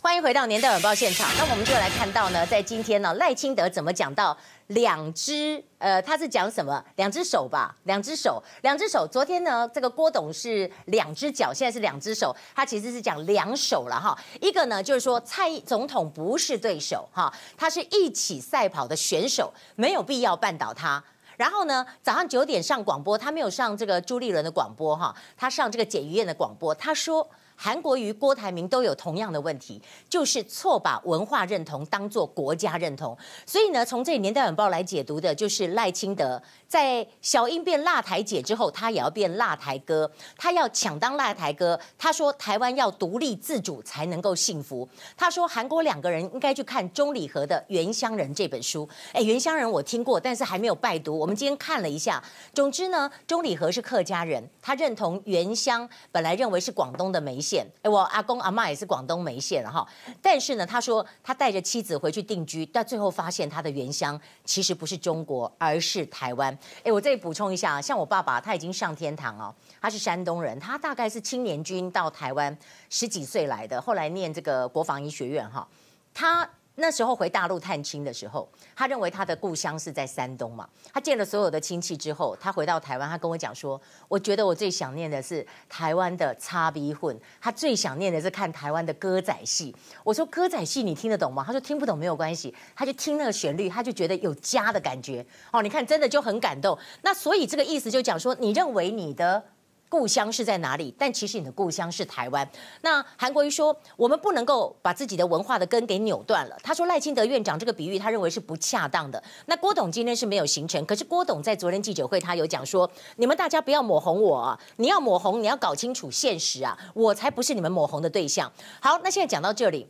欢迎回到年代晚报现场。那我们就来看到呢，在今天呢，赖清德怎么讲到两只？呃，他是讲什么？两只手吧，两只手，两只手。昨天呢，这个郭董是两只脚，现在是两只手。他其实是讲两手了哈。一个呢，就是说蔡总统不是对手哈，他是一起赛跑的选手，没有必要绊倒他。然后呢，早上九点上广播，他没有上这个朱立伦的广播哈，他上这个简余晏的广播，他说。韩国瑜、郭台铭都有同样的问题，就是错把文化认同当作国家认同。所以呢，从这年代晚报来解读的，就是赖清德在小英变辣台姐之后，他也要变辣台哥，他要抢当辣台哥。他说台湾要独立自主才能够幸福。他说韩国两个人应该去看钟理和的《原乡人》这本书。哎，《原乡人》我听过，但是还没有拜读。我们今天看了一下。总之呢，钟理和是客家人，他认同原乡，本来认为是广东的梅。县，哎，我阿公阿妈也是广东梅县哈。但是呢，他说他带着妻子回去定居，但最后发现他的原乡其实不是中国，而是台湾。哎，我再补充一下，像我爸爸他已经上天堂哦，他是山东人，他大概是青年军到台湾十几岁来的，后来念这个国防医学院哈，他。那时候回大陆探亲的时候，他认为他的故乡是在山东嘛。他见了所有的亲戚之后，他回到台湾，他跟我讲说：“我觉得我最想念的是台湾的擦逼混，他最想念的是看台湾的歌仔戏。”我说：“歌仔戏你听得懂吗？”他说：“听不懂没有关系。”他就听那个旋律，他就觉得有家的感觉。哦，你看，真的就很感动。那所以这个意思就讲说，你认为你的。故乡是在哪里？但其实你的故乡是台湾。那韩国瑜说，我们不能够把自己的文化的根给扭断了。他说赖清德院长这个比喻，他认为是不恰当的。那郭董今天是没有行程，可是郭董在昨天记者会，他有讲说，你们大家不要抹红我啊！你要抹红，你要搞清楚现实啊！我才不是你们抹红的对象。好，那现在讲到这里，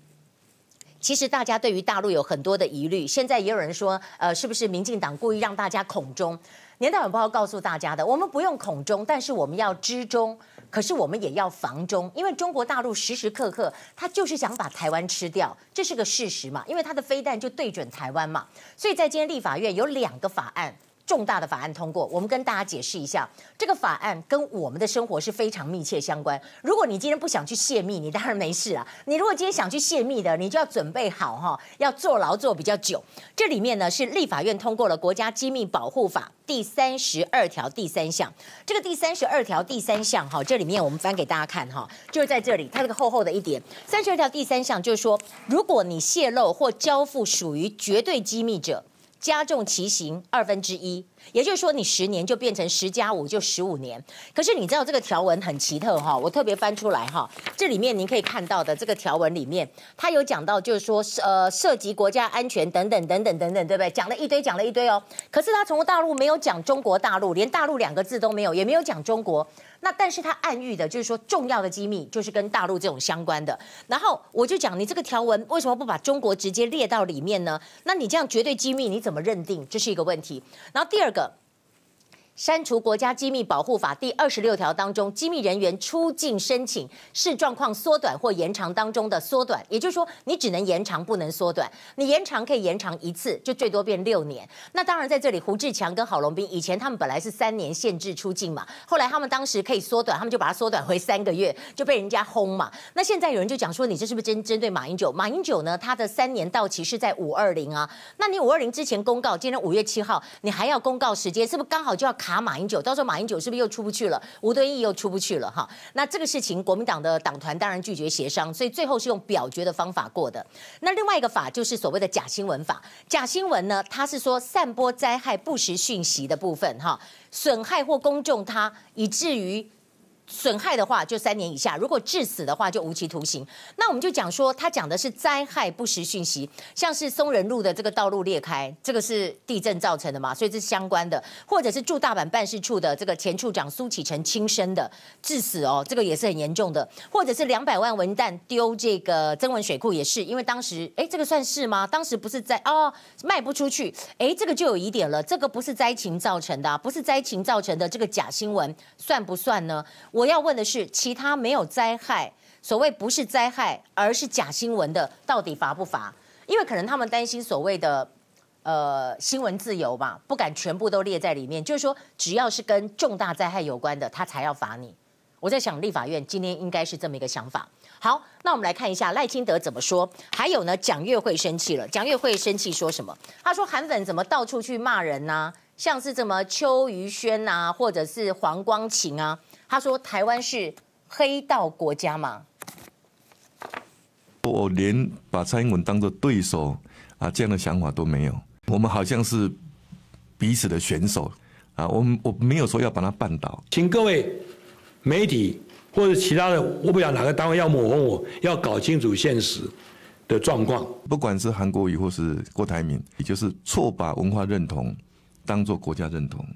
其实大家对于大陆有很多的疑虑。现在也有人说，呃，是不是民进党故意让大家恐中？年代晚报告诉大家的，我们不用恐中，但是我们要知中，可是我们也要防中，因为中国大陆时时刻刻他就是想把台湾吃掉，这是个事实嘛，因为他的飞弹就对准台湾嘛，所以在今天立法院有两个法案。重大的法案通过，我们跟大家解释一下，这个法案跟我们的生活是非常密切相关。如果你今天不想去泄密，你当然没事啊。你如果今天想去泄密的，你就要准备好哈，要坐牢坐比较久。这里面呢是立法院通过了《国家机密保护法》第三十二条第三项。这个第三十二条第三项哈，这里面我们翻给大家看哈，就是在这里，它这个厚厚的一点。三十二条第三项就是说，如果你泄露或交付属于绝对机密者。加重其刑二分之一，也就是说，你十年就变成十加五就十五年。可是你知道这个条文很奇特哈，我特别翻出来哈，这里面您可以看到的这个条文里面，它有讲到就是说，呃，涉及国家安全等等等等等等，对不对？讲了一堆，讲了一堆哦。可是他从大陆没有讲中国大陆，连大陆两个字都没有，也没有讲中国。那但是他暗喻的就是说，重要的机密就是跟大陆这种相关的。然后我就讲，你这个条文为什么不把中国直接列到里面呢？那你这样绝对机密你怎么认定？这是一个问题。然后第二个。删除国家机密保护法第二十六条当中，机密人员出境申请视状况缩短或延长当中的缩短，也就是说，你只能延长不能缩短。你延长可以延长一次，就最多变六年。那当然在这里，胡志强跟郝龙斌以前他们本来是三年限制出境嘛，后来他们当时可以缩短，他们就把它缩短回三个月，就被人家轰嘛。那现在有人就讲说，你这是不是针针对马英九？马英九呢，他的三年到期是在五二零啊。那你五二零之前公告，今天五月七号，你还要公告时间，是不是刚好就要查马英九？到时候马英九是不是又出不去了？吴敦义又出不去了哈？那这个事情，国民党的党团当然拒绝协商，所以最后是用表决的方法过的。那另外一个法就是所谓的假新闻法。假新闻呢，它是说散播灾害不实讯息的部分哈，损害或公众他，以至于。损害的话就三年以下，如果致死的话就无期徒刑。那我们就讲说，他讲的是灾害不实讯息，像是松仁路的这个道路裂开，这个是地震造成的嘛，所以这是相关的，或者是驻大阪办事处的这个前处长苏启成轻生的致死哦，这个也是很严重的，或者是两百万文旦丢这个曾文水库也是，因为当时哎，这个算是吗？当时不是在哦卖不出去，哎，这个就有疑点了，这个不是灾情造成的，啊不是灾情造成的这个假新闻算不算呢？我要问的是，其他没有灾害，所谓不是灾害，而是假新闻的，到底罚不罚？因为可能他们担心所谓的呃新闻自由嘛，不敢全部都列在里面。就是说，只要是跟重大灾害有关的，他才要罚你。我在想，立法院今天应该是这么一个想法。好，那我们来看一下赖清德怎么说。还有呢，蒋月惠生气了。蒋月惠生气说什么？他说韩粉怎么到处去骂人呢、像是什么邱于轩啊，或者是黄光芹啊。他说：“台湾是黑道国家吗？”我连把蔡英文当做对手啊，这样的想法都没有。我们好像是彼此的选手啊，我们我没有说要把他绊倒。请各位媒体或者其他的，我不晓得哪个单位要抹红我，要搞清楚现实的状况。不管是韩国瑜或是郭台铭，也就是错把文化认同当做国家认同。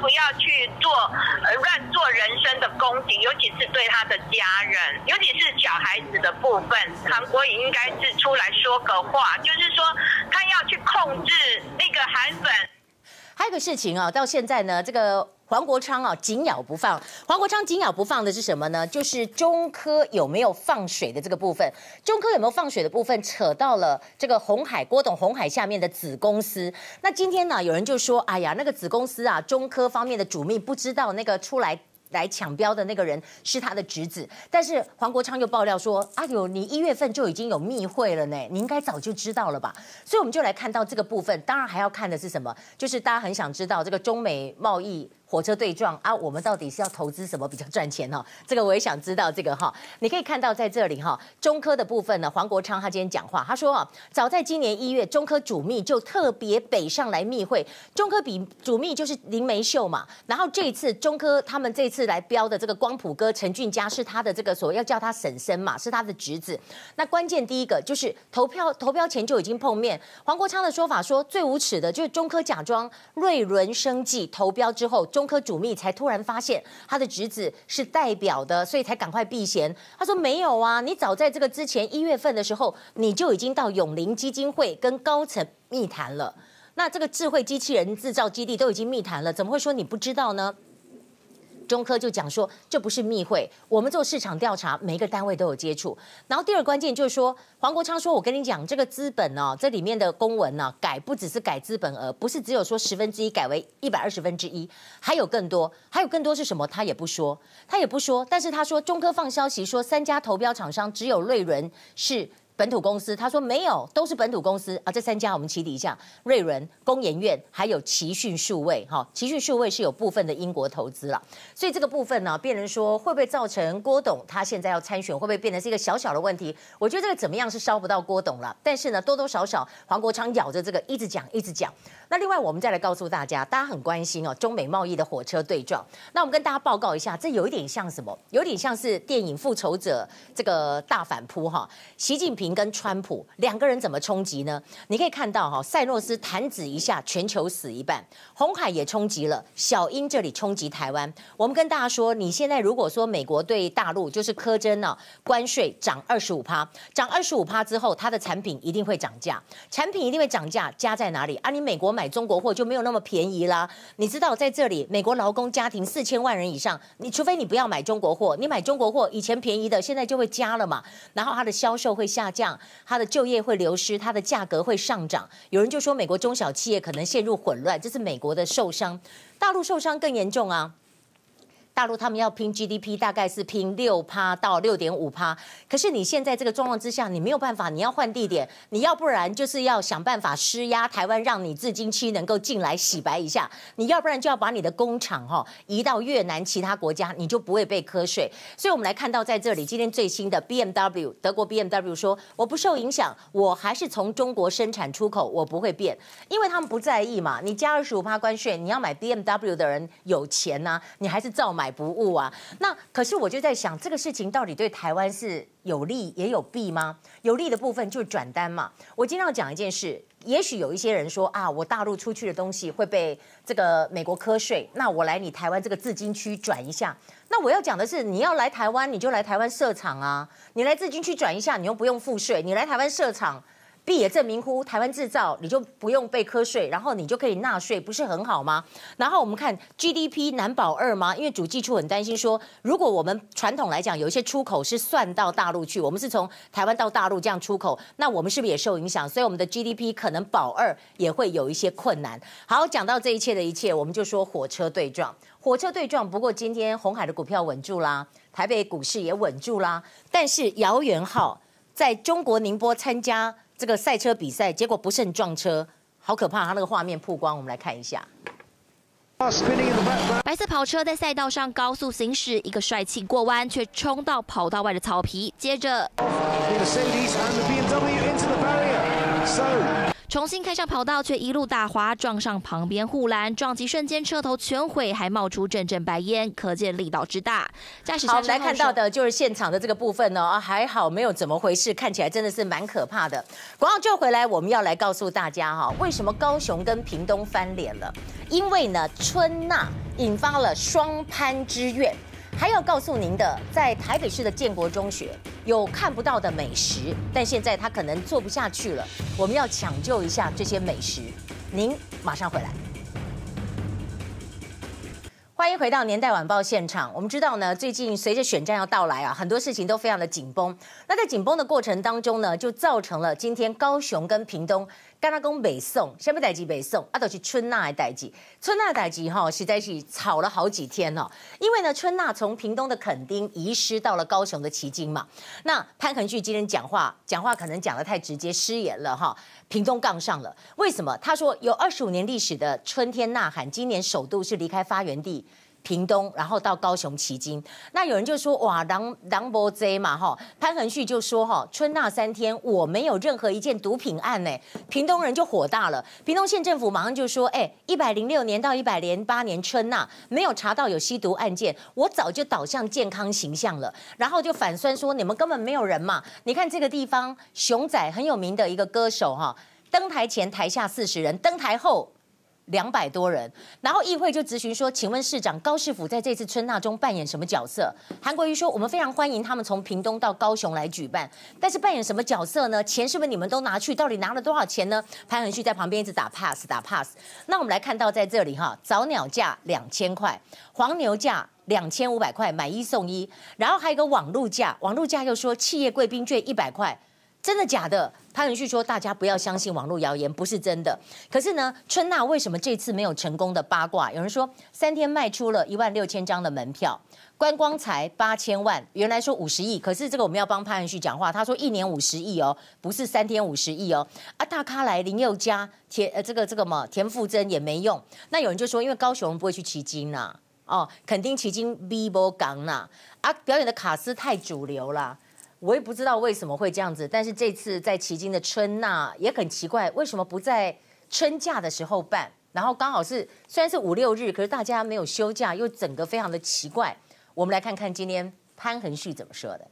不要去做呃乱做人身的攻击，尤其是对他的家人，尤其是小孩子的部分。韩国也应该是出来说个话，就是说他要去控制那个韩粉。还有个事情啊，到现在呢，这个。黄国昌啊，紧咬不放。黄国昌紧咬不放的是什么呢？就是中科有没有放水的这个部分。中科有没有放水的部分，扯到了这个鸿海郭董鸿海下面的子公司。那今天呢，有人就说，哎呀，那个子公司啊，中科方面的主秘不知道那个出来。来抢标的那个人是他的侄子，但是黄国昌又爆料说：“阿、啊、呦，你一月份就已经有密会了呢，你应该早就知道了吧？”所以我们就来看到这个部分，当然还要看的是什么？就是大家很想知道这个中美贸易火车对撞啊，我们到底是要投资什么比较赚钱呢？这个我也想知道。这个哈，你可以看到在这里哈，中科的部分呢，黄国昌他今天讲话，他说啊，早在今年一月，中科主秘就特别北上来密会，中科比主秘就是林梅秀嘛，然后这一次中科他们这次。来标的这个光谱哥陈俊佳是他的这个所谓要叫他婶婶嘛，是他的侄子。那关键第一个就是投票投标前就已经碰面。黄国昌的说法说最无耻的就是中科假装瑞伦生技投标之后，中中科主秘才突然发现他的侄子是代表的，所以才赶快避嫌。他说没有啊，你早在这个之前一月份的时候，你就已经到永林基金会跟高层密谈了。那这个智慧机器人制造基地都已经密谈了，怎么会说你不知道呢？中科就讲说，这不是密会，我们做市场调查，每一个单位都有接触。然后第二关键就是说，黄国昌说，我跟你讲，这个资本呢、哦，这里面的公文呢、改不只是改资本额，不是只有说十分之一改为一百二十分之一，还有更多，还有更多是什么？他也不说，他也不说。但是他说，中科放消息说，三家投标厂商只有瑞伦是。本土公司，他说没有，都是本土公司啊。这三家我们起底一下：瑞仁、工研院，还有奇讯数位。哈，奇讯数位是有部分的英国投资了，所以这个部分呢，变成说会不会造成郭董他现在要参选，会不会变成是一个小小的问题？我觉得这个怎么样是烧不到郭董了，但是呢，多多少少黄国昌咬着这个一直讲，一直讲。那另外我们再来告诉大家，大家很关心哦，中美贸易的火车对撞。那我们跟大家报告一下，这有一点像什么？有点像是电影《复仇者》这个大反扑哈，习近平。跟川普两个人怎么冲击呢？你可以看到哈，塞诺斯弹指一下，全球死一半，红海也冲击了，小英这里冲击台湾。我们跟大家说，你现在如果说美国对大陆就是苛征呢，关税涨二十五趴，涨二十五趴之后，它的产品一定会涨价，产品一定会涨价，加在哪里啊？你美国买买中国货就没有那么便宜啦。你知道在这里，美国劳工家庭四千万人以上，你除非你不要买中国货，你买中国货以前便宜的，现在就会加了嘛，然后它的销售会下降，它的就业会流失，它的价格会上涨。有人就说美国中小企业可能陷入混乱，这是美国的受伤，大陆受伤更严重啊。大陆他们要拼 GDP，大概是拼六趴到六点五趴。可是你现在这个状况之下，你没有办法，你要换地点，你要不然就是要想办法施压台湾，让你自经期能够进来洗白一下；你要不然就要把你的工厂哈移到越南其他国家，你就不会被课税。所以我们来看到在这里，今天最新的 BMW 德国 BMW 说，我不受影响，我还是从中国生产出口，我不会变，因为他们不在意嘛。你加二十五趴关税，你要买 BMW 的人有钱呐、你还是照买。不误啊，那可是我就在想，这个事情到底对台湾是有利也有弊吗？有利的部分就是转单嘛。我经常讲一件事，也许有一些人说啊，我大陆出去的东西会被这个美国课税，那我来你台湾这个自经区转一下。那我要讲的是，你要来台湾，你就来台湾设厂啊，你来自经区转一下，你又不用付税，你来台湾设厂。B 也证明乎台湾制造，你就不用被课税，然后你就可以纳税，不是很好吗？然后我们看 GDP 难保二吗？因为主计处很担心说，如果我们传统来讲有一些出口是算到大陆去，我们是从台湾到大陆这样出口，那我们是不是也受影响？所以我们的 GDP 可能保二也会有一些困难。好，讲到这一切的一切，我们就说火车对撞，火车对撞。不过今天红海的股票稳住啦，台北股市也稳住啦，但是姚元浩在中国宁波参加。这个赛车比赛结果不慎撞车，好可怕！他那个画面曝光，我们来看一下。白色跑车在赛道上高速行驶，一个帅气过弯，却冲到跑道外的草皮，接着。重新开上跑道，却一路打滑，撞上旁边护栏，撞击瞬间车头全毁，还冒出阵阵白烟，可见力道之大。驾驶好，来看到的就是现场的这个部分呢、哦，还好没有怎么回事，看起来真的是蛮可怕的。广告就回来，我们要来告诉大家哈、哦，为什么高雄跟屏东翻脸了？因为呢，春娜引发了双攀之怨。还要告诉您的，在台北市的建国中学有看不到的美食，但现在他可能做不下去了。我们要抢救一下这些美食。您马上回来。欢迎回到年代晚报现场。我们知道呢，最近随着选战要到来啊，很多事情都非常的紧绷。那在紧绷的过程当中呢，就造成了今天高雄跟屏东。刚刚讲北宋，什么代志北宋？啊，都是春娜的代志。春娜的代志哈，实在是吵了好几天哦。因为呢，春娜从屏东的垦丁移师到了高雄的旗津嘛。那潘恒旭今天讲话，讲话可能讲得太直接，失言了哈。屏东杠上了，为什么？他说有二十五年历史的春天呐喊，今年首度是离开发源地。屏东，然后到高雄旗津，那有人就说哇，狼狼博贼嘛哈，潘恒旭就说哈，春那三天我没有任何一件毒品案呢，屏东人就火大了，屏东县政府马上就说，哎，一百零六年到一百零八年春呐没有查到有吸毒案件，我早就导向健康形象了，然后就反酸说你们根本没有人嘛，你看这个地方熊仔很有名的一个歌手哈，登台前台下四十人，登台后。两百多人，然后议会就质询说：“请问市长高市府在这次春呐中扮演什么角色？”韩国瑜说：“我们非常欢迎他们从屏东到高雄来举办，但是扮演什么角色呢？钱是不是你们都拿去？到底拿了多少钱呢？”潘恒旭在旁边一直打 pass 打 pass。那我们来看到在这里哈，早鸟价两千块，黄牛价两千五百块，买一送一，然后还有一个网路价，网路价又说企业贵宾券一百块。真的假的？潘文旭说：“大家不要相信网络谣言，不是真的。可是呢，春娜为什么这次没有成功的八卦？有人说三天卖出了一万六千张的门票，观光才八千万，原来说五十亿，可是这个我们要帮潘文旭讲话，他说一年五十亿哦，不是三天五十亿哦。啊，大咖来林宥嘉田呃这个这个嘛田馥甄也没用。那有人就说，因为高雄不会去旗津呐，哦，肯定旗津 B 波港呐，啊，表演的卡司太主流了。”我也不知道为什么会这样子，但是这次在旗津的春呐也很奇怪，为什么不在春假的时候办？然后刚好是虽然是五六日，可是大家没有休假，又整个非常的奇怪。我们来看看今天潘恒旭怎么说的。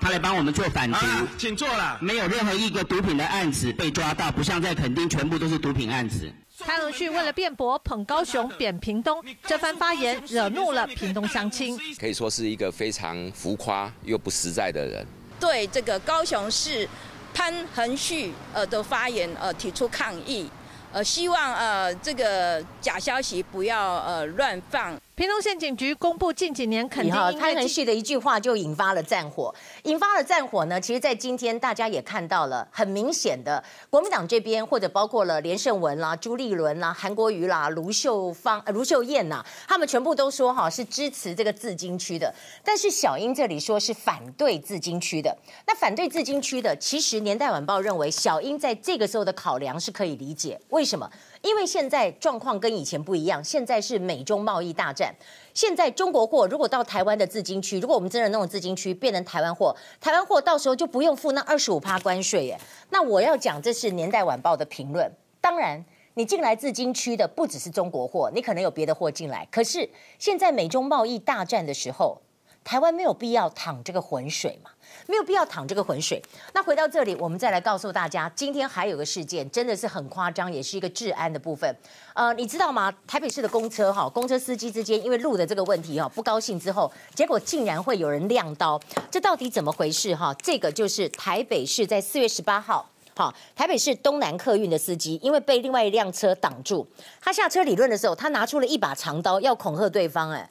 他来帮我们做反毒，请坐了。没有任何一个毒品的案子被抓到，不像在垦丁全部都是毒品案子。潘文旭为了辩驳捧高雄贬屏东，这番发言惹怒了屏东乡亲，可以说是一个非常浮夸又不实在的人。对这个高雄市潘恒旭呃的发言呃提出抗议。呃，希望呃这个假消息不要呃乱放。屏东县警局公布近几年垦丁潘恒旭的一句话就引发了战火，引发了战火呢。其实，在今天大家也看到了，很明显的，国民党这边或者包括了连胜文啦、朱立伦啦、韩国瑜啦、卢秀芳、卢秀燕呐，他们全部都说哈是支持这个自金区的。但是小英这里说是反对自金区的。那反对自金区的，其实年代晚报认为小英在这个时候的考量是可以理解。为什么？因为现在状况跟以前不一样，现在是美中贸易大战。现在中国货如果到台湾的自金区，如果我们真的弄自金区变成台湾货，台湾货到时候就不用付那二十五趴关税耶。那我要讲，这是年代晚报的评论。当然，你进来自金区的不只是中国货，你可能有别的货进来。可是现在美中贸易大战的时候，台湾没有必要淌这个浑水嘛。没有必要淌这个浑水。那回到这里，我们再来告诉大家，今天还有个事件，真的是很夸张，也是一个治安的部分。呃，你知道吗？台北市的公车哈，公车司机之间因为路的这个问题哈，不高兴之后，结果竟然会有人亮刀，这到底怎么回事哈？这个就是台北市在四月十八号，哈，台北市东南客运的司机，因为被另外一辆车挡住，他下车理论的时候，他拿出了一把长刀要恐吓对方。哎，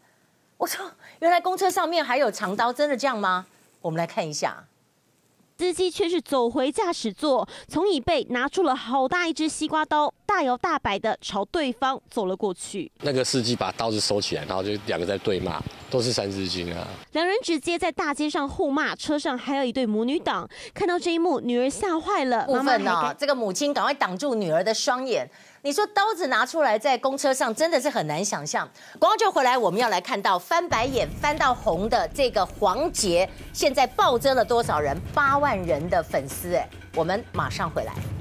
我说，原来公车上面还有长刀，真的这样吗？我们来看一下，司机却是走回驾驶座，从椅背拿出了好大一只西瓜刀，大摇大摆的朝对方走了过去。那个司机把刀子收起来，然后就两个在对骂，都是三字经啊。两人直接在大街上互骂，车上还有一对母女档。看到这一幕，女儿吓坏了，部分呢，这个母亲赶快挡住女儿的双眼。你说刀子拿出来在公车上真的是很难想象。广告就回来，我们要来看到翻白眼翻到红的这个黄杰，现在暴增了多少人？八万人的粉丝哎，我们马上回来。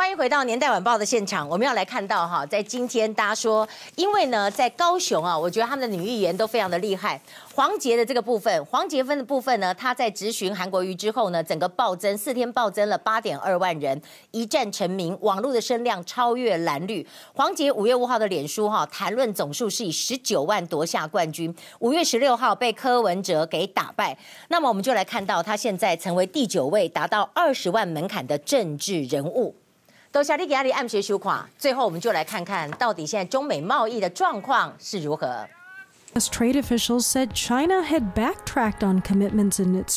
欢迎回到年代晚报的现场，我们要来看到哈，在今天大家说，因为呢，在高雄啊，我觉得他们的女议员都非常的厉害。黄杰的这个部分，黄杰分的部分呢，他在质询韩国瑜之后呢，整个暴增，四天暴增了八点二万人，一战成名，网络的声量超越蓝绿。黄杰五月五号的脸书哈，谈论总数是以十九万夺下冠军，五月十六号被柯文哲给打败。那么我们就来看到，他现在成为第九位达到二十万门槛的政治人物。都下你给阿里暗学修垮，最后我们就来看看到底现在中美贸易的状况是如何。As trade officials said China had backtracked on commitments in its